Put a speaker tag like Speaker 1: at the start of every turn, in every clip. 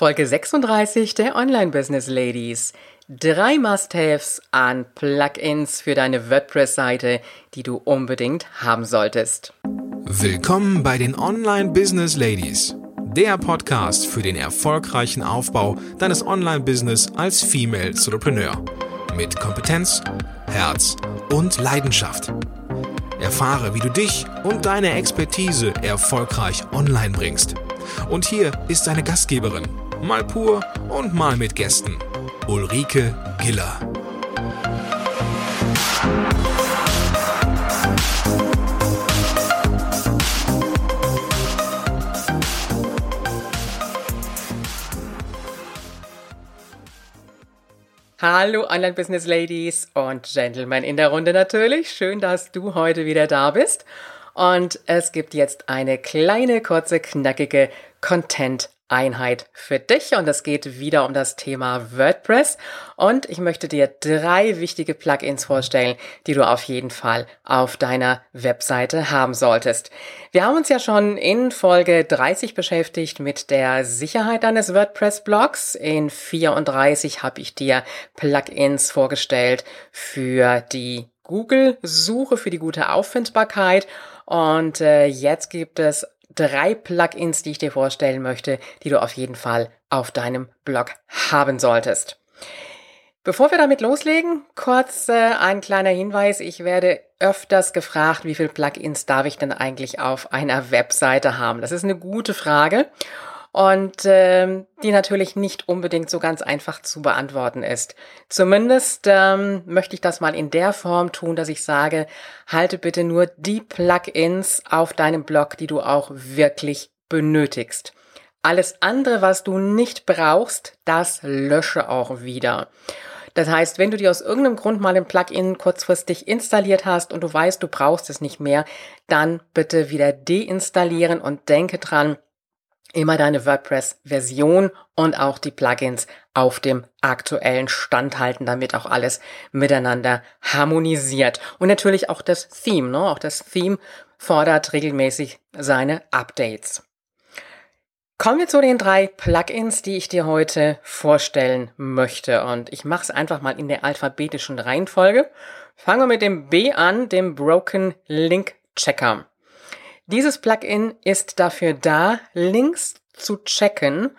Speaker 1: Folge 36 der Online Business Ladies. Drei Must-Haves an Plugins für deine WordPress-Seite, die du unbedingt haben solltest.
Speaker 2: Willkommen bei den Online Business Ladies, der Podcast für den erfolgreichen Aufbau deines Online-Business als Female Entrepreneur. Mit Kompetenz, Herz und Leidenschaft. Erfahre, wie du dich und deine Expertise erfolgreich online bringst. Und hier ist deine Gastgeberin, mal pur und mal mit Gästen, Ulrike Giller.
Speaker 1: Hallo Online Business Ladies und Gentlemen in der Runde natürlich. Schön, dass du heute wieder da bist. Und es gibt jetzt eine kleine, kurze, knackige Content Einheit für dich und es geht wieder um das Thema WordPress und ich möchte dir drei wichtige Plugins vorstellen, die du auf jeden Fall auf deiner Webseite haben solltest. Wir haben uns ja schon in Folge 30 beschäftigt mit der Sicherheit deines WordPress-Blogs. In 34 habe ich dir Plugins vorgestellt für die Google-Suche, für die gute Auffindbarkeit und äh, jetzt gibt es drei Plugins, die ich dir vorstellen möchte, die du auf jeden Fall auf deinem Blog haben solltest. Bevor wir damit loslegen, kurz äh, ein kleiner Hinweis. Ich werde öfters gefragt, wie viele Plugins darf ich denn eigentlich auf einer Webseite haben? Das ist eine gute Frage und ähm, die natürlich nicht unbedingt so ganz einfach zu beantworten ist. Zumindest ähm, möchte ich das mal in der Form tun, dass ich sage, halte bitte nur die Plugins auf deinem Blog, die du auch wirklich benötigst. Alles andere, was du nicht brauchst, das lösche auch wieder. Das heißt, wenn du dir aus irgendeinem Grund mal ein Plugin kurzfristig installiert hast und du weißt, du brauchst es nicht mehr, dann bitte wieder deinstallieren und denke dran, immer deine WordPress-Version und auch die Plugins auf dem aktuellen Stand halten, damit auch alles miteinander harmonisiert. Und natürlich auch das Theme, ne? Auch das Theme fordert regelmäßig seine Updates. Kommen wir zu den drei Plugins, die ich dir heute vorstellen möchte. Und ich mache es einfach mal in der alphabetischen Reihenfolge. Fangen wir mit dem B an, dem Broken Link Checker. Dieses Plugin ist dafür da, Links zu checken,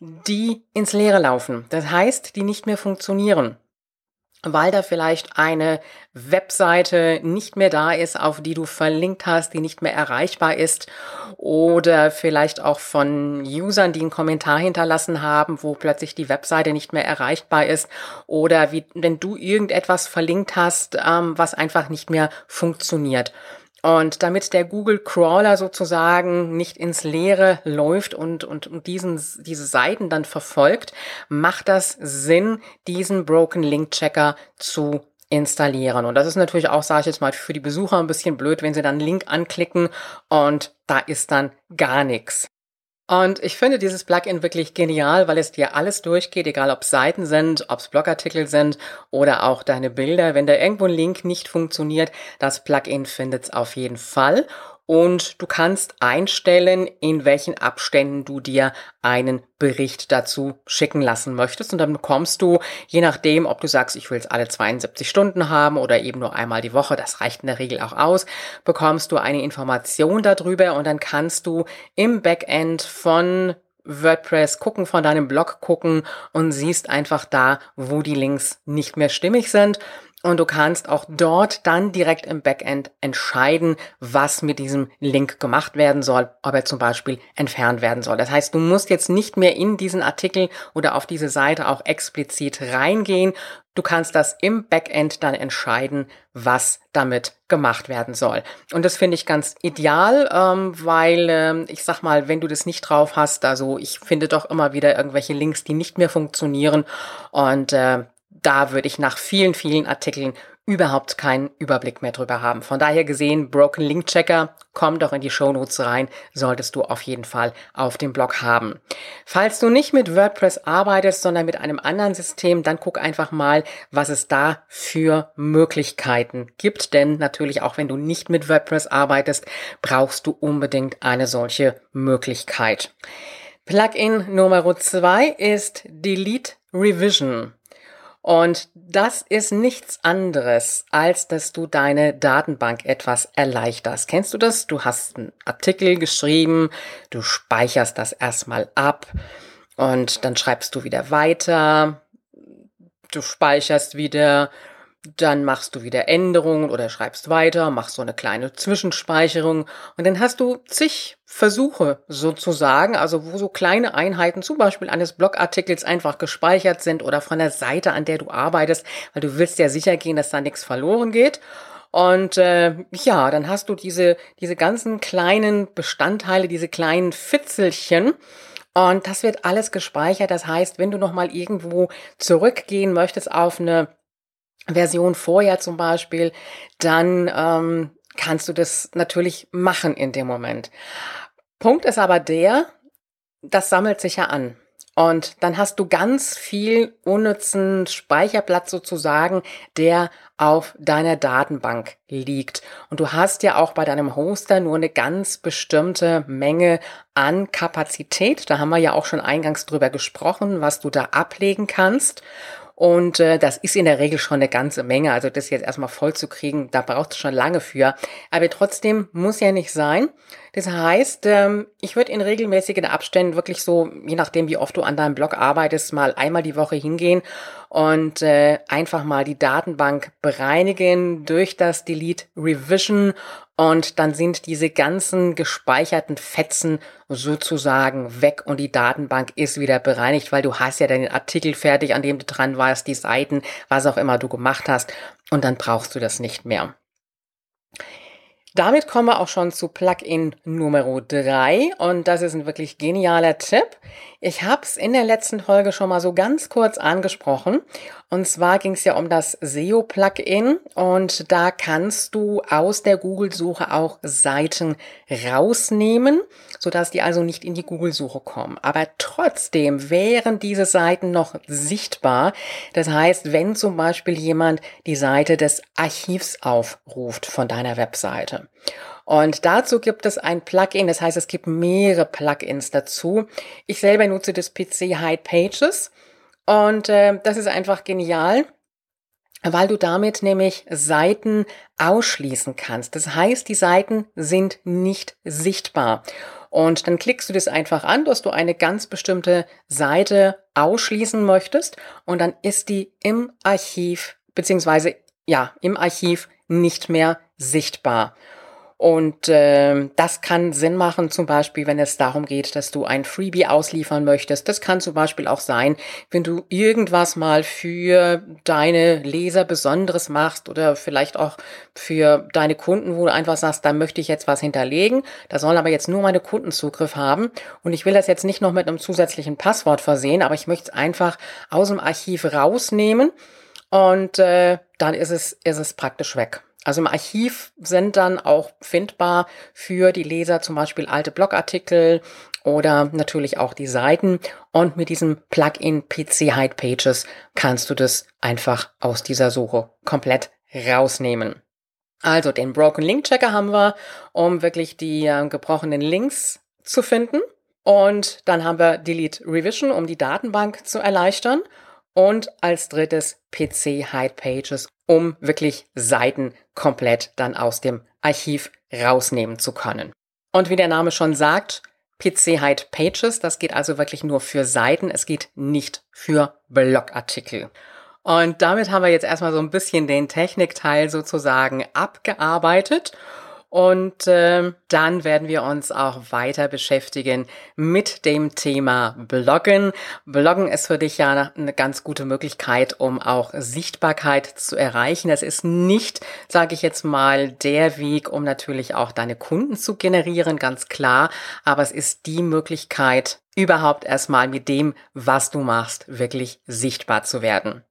Speaker 1: die ins Leere laufen. Das heißt, die nicht mehr funktionieren weil da vielleicht eine Webseite nicht mehr da ist, auf die du verlinkt hast, die nicht mehr erreichbar ist oder vielleicht auch von Usern, die einen Kommentar hinterlassen haben, wo plötzlich die Webseite nicht mehr erreichbar ist oder wie, wenn du irgendetwas verlinkt hast, ähm, was einfach nicht mehr funktioniert. Und damit der Google Crawler sozusagen nicht ins Leere läuft und, und, und diesen, diese Seiten dann verfolgt, macht das Sinn, diesen Broken Link Checker zu installieren. Und das ist natürlich auch, sage ich jetzt mal, für die Besucher ein bisschen blöd, wenn sie dann Link anklicken und da ist dann gar nichts. Und ich finde dieses Plugin wirklich genial, weil es dir alles durchgeht, egal ob Seiten sind, ob es Blogartikel sind oder auch deine Bilder. Wenn da irgendwo ein Link nicht funktioniert, das Plugin findet es auf jeden Fall und du kannst einstellen, in welchen Abständen du dir einen Bericht dazu schicken lassen möchtest. Und dann bekommst du, je nachdem, ob du sagst, ich will es alle 72 Stunden haben oder eben nur einmal die Woche, das reicht in der Regel auch aus, bekommst du eine Information darüber und dann kannst du im Backend von WordPress gucken, von deinem Blog gucken und siehst einfach da, wo die Links nicht mehr stimmig sind. Und du kannst auch dort dann direkt im Backend entscheiden, was mit diesem Link gemacht werden soll, ob er zum Beispiel entfernt werden soll. Das heißt, du musst jetzt nicht mehr in diesen Artikel oder auf diese Seite auch explizit reingehen. Du kannst das im Backend dann entscheiden, was damit gemacht werden soll. Und das finde ich ganz ideal, ähm, weil ähm, ich sag mal, wenn du das nicht drauf hast, also ich finde doch immer wieder irgendwelche Links, die nicht mehr funktionieren und äh, da würde ich nach vielen, vielen Artikeln überhaupt keinen Überblick mehr drüber haben. Von daher gesehen, Broken Link Checker, komm doch in die Show Notes rein, solltest du auf jeden Fall auf dem Blog haben. Falls du nicht mit WordPress arbeitest, sondern mit einem anderen System, dann guck einfach mal, was es da für Möglichkeiten gibt. Denn natürlich auch wenn du nicht mit WordPress arbeitest, brauchst du unbedingt eine solche Möglichkeit. Plugin Nummer zwei ist Delete Revision. Und das ist nichts anderes, als dass du deine Datenbank etwas erleichterst. Kennst du das? Du hast einen Artikel geschrieben, du speicherst das erstmal ab und dann schreibst du wieder weiter, du speicherst wieder, dann machst du wieder Änderungen oder schreibst weiter, machst so eine kleine Zwischenspeicherung und dann hast du zig Versuche sozusagen, also wo so kleine Einheiten zum Beispiel eines Blogartikels einfach gespeichert sind oder von der Seite, an der du arbeitest, weil du willst ja sicher gehen, dass da nichts verloren geht. Und äh, ja, dann hast du diese, diese ganzen kleinen Bestandteile, diese kleinen Fitzelchen, und das wird alles gespeichert. Das heißt, wenn du nochmal irgendwo zurückgehen möchtest auf eine Version vorher zum Beispiel, dann ähm, kannst du das natürlich machen in dem Moment. Punkt ist aber der, das sammelt sich ja an. Und dann hast du ganz viel unnützen Speicherplatz sozusagen, der auf deiner Datenbank liegt. Und du hast ja auch bei deinem Hoster nur eine ganz bestimmte Menge an Kapazität. Da haben wir ja auch schon eingangs drüber gesprochen, was du da ablegen kannst. Und äh, das ist in der Regel schon eine ganze Menge. Also das jetzt erstmal voll zu kriegen, da braucht es schon lange für. Aber trotzdem muss ja nicht sein. Das heißt, ähm, ich würde in regelmäßigen Abständen wirklich so, je nachdem wie oft du an deinem Blog arbeitest, mal einmal die Woche hingehen und äh, einfach mal die Datenbank bereinigen durch das Delete Revision und dann sind diese ganzen gespeicherten Fetzen sozusagen weg und die Datenbank ist wieder bereinigt, weil du hast ja deinen Artikel fertig, an dem du dran warst, die Seiten, was auch immer du gemacht hast und dann brauchst du das nicht mehr. Damit kommen wir auch schon zu Plugin Nummer 3 und das ist ein wirklich genialer Tipp. Ich habe es in der letzten Folge schon mal so ganz kurz angesprochen und zwar ging es ja um das SEO-Plugin und da kannst du aus der Google-Suche auch Seiten rausnehmen, sodass die also nicht in die Google-Suche kommen. Aber trotzdem wären diese Seiten noch sichtbar. Das heißt, wenn zum Beispiel jemand die Seite des Archivs aufruft von deiner Webseite. Und dazu gibt es ein Plugin, das heißt, es gibt mehrere Plugins dazu. Ich selber nutze das PC Hide Pages und äh, das ist einfach genial weil du damit nämlich Seiten ausschließen kannst. Das heißt, die Seiten sind nicht sichtbar. Und dann klickst du das einfach an, dass du eine ganz bestimmte Seite ausschließen möchtest und dann ist die im Archiv beziehungsweise ja im Archiv nicht mehr sichtbar. Und äh, das kann Sinn machen, zum Beispiel, wenn es darum geht, dass du ein Freebie ausliefern möchtest. Das kann zum Beispiel auch sein, wenn du irgendwas mal für deine Leser Besonderes machst oder vielleicht auch für deine Kunden, wo du einfach sagst, da möchte ich jetzt was hinterlegen. Da sollen aber jetzt nur meine Kunden Zugriff haben. Und ich will das jetzt nicht noch mit einem zusätzlichen Passwort versehen, aber ich möchte es einfach aus dem Archiv rausnehmen. Und äh, dann ist es, ist es praktisch weg. Also im Archiv sind dann auch findbar für die Leser zum Beispiel alte Blogartikel oder natürlich auch die Seiten. Und mit diesem Plugin PC Hide Pages kannst du das einfach aus dieser Suche komplett rausnehmen. Also den Broken Link Checker haben wir, um wirklich die äh, gebrochenen Links zu finden. Und dann haben wir Delete Revision, um die Datenbank zu erleichtern. Und als drittes PC Hide Pages, um wirklich Seiten komplett dann aus dem Archiv rausnehmen zu können. Und wie der Name schon sagt, PC Hide Pages, das geht also wirklich nur für Seiten, es geht nicht für Blogartikel. Und damit haben wir jetzt erstmal so ein bisschen den Technikteil sozusagen abgearbeitet und äh, dann werden wir uns auch weiter beschäftigen mit dem Thema Bloggen. Bloggen ist für dich ja eine ganz gute Möglichkeit, um auch Sichtbarkeit zu erreichen. Es ist nicht, sage ich jetzt mal, der Weg, um natürlich auch deine Kunden zu generieren, ganz klar. Aber es ist die Möglichkeit, überhaupt erstmal mit dem, was du machst, wirklich sichtbar zu werden.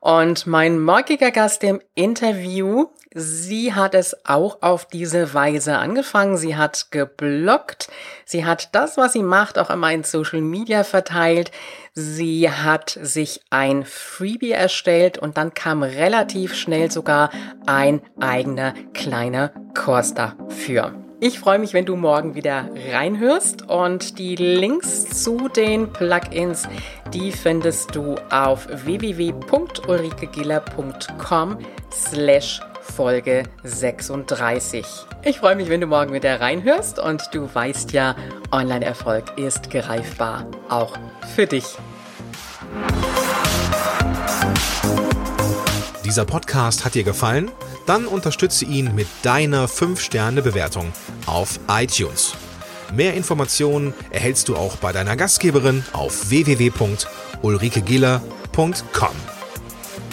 Speaker 1: Und mein morgiger Gast im Interview, sie hat es auch auf diese Weise angefangen. Sie hat geblockt. Sie hat das, was sie macht, auch immer in Social Media verteilt. Sie hat sich ein Freebie erstellt und dann kam relativ schnell sogar ein eigener kleiner Kurs dafür. Ich freue mich, wenn du morgen wieder reinhörst und die Links zu den Plugins, die findest du auf www.ulrikegiller.com slash Folge 36. Ich freue mich, wenn du morgen wieder reinhörst und du weißt ja, Online-Erfolg ist greifbar, auch für dich.
Speaker 2: Dieser Podcast hat dir gefallen? Dann unterstütze ihn mit deiner 5-Sterne-Bewertung auf iTunes. Mehr Informationen erhältst du auch bei deiner Gastgeberin auf www.ulrikegiller.com.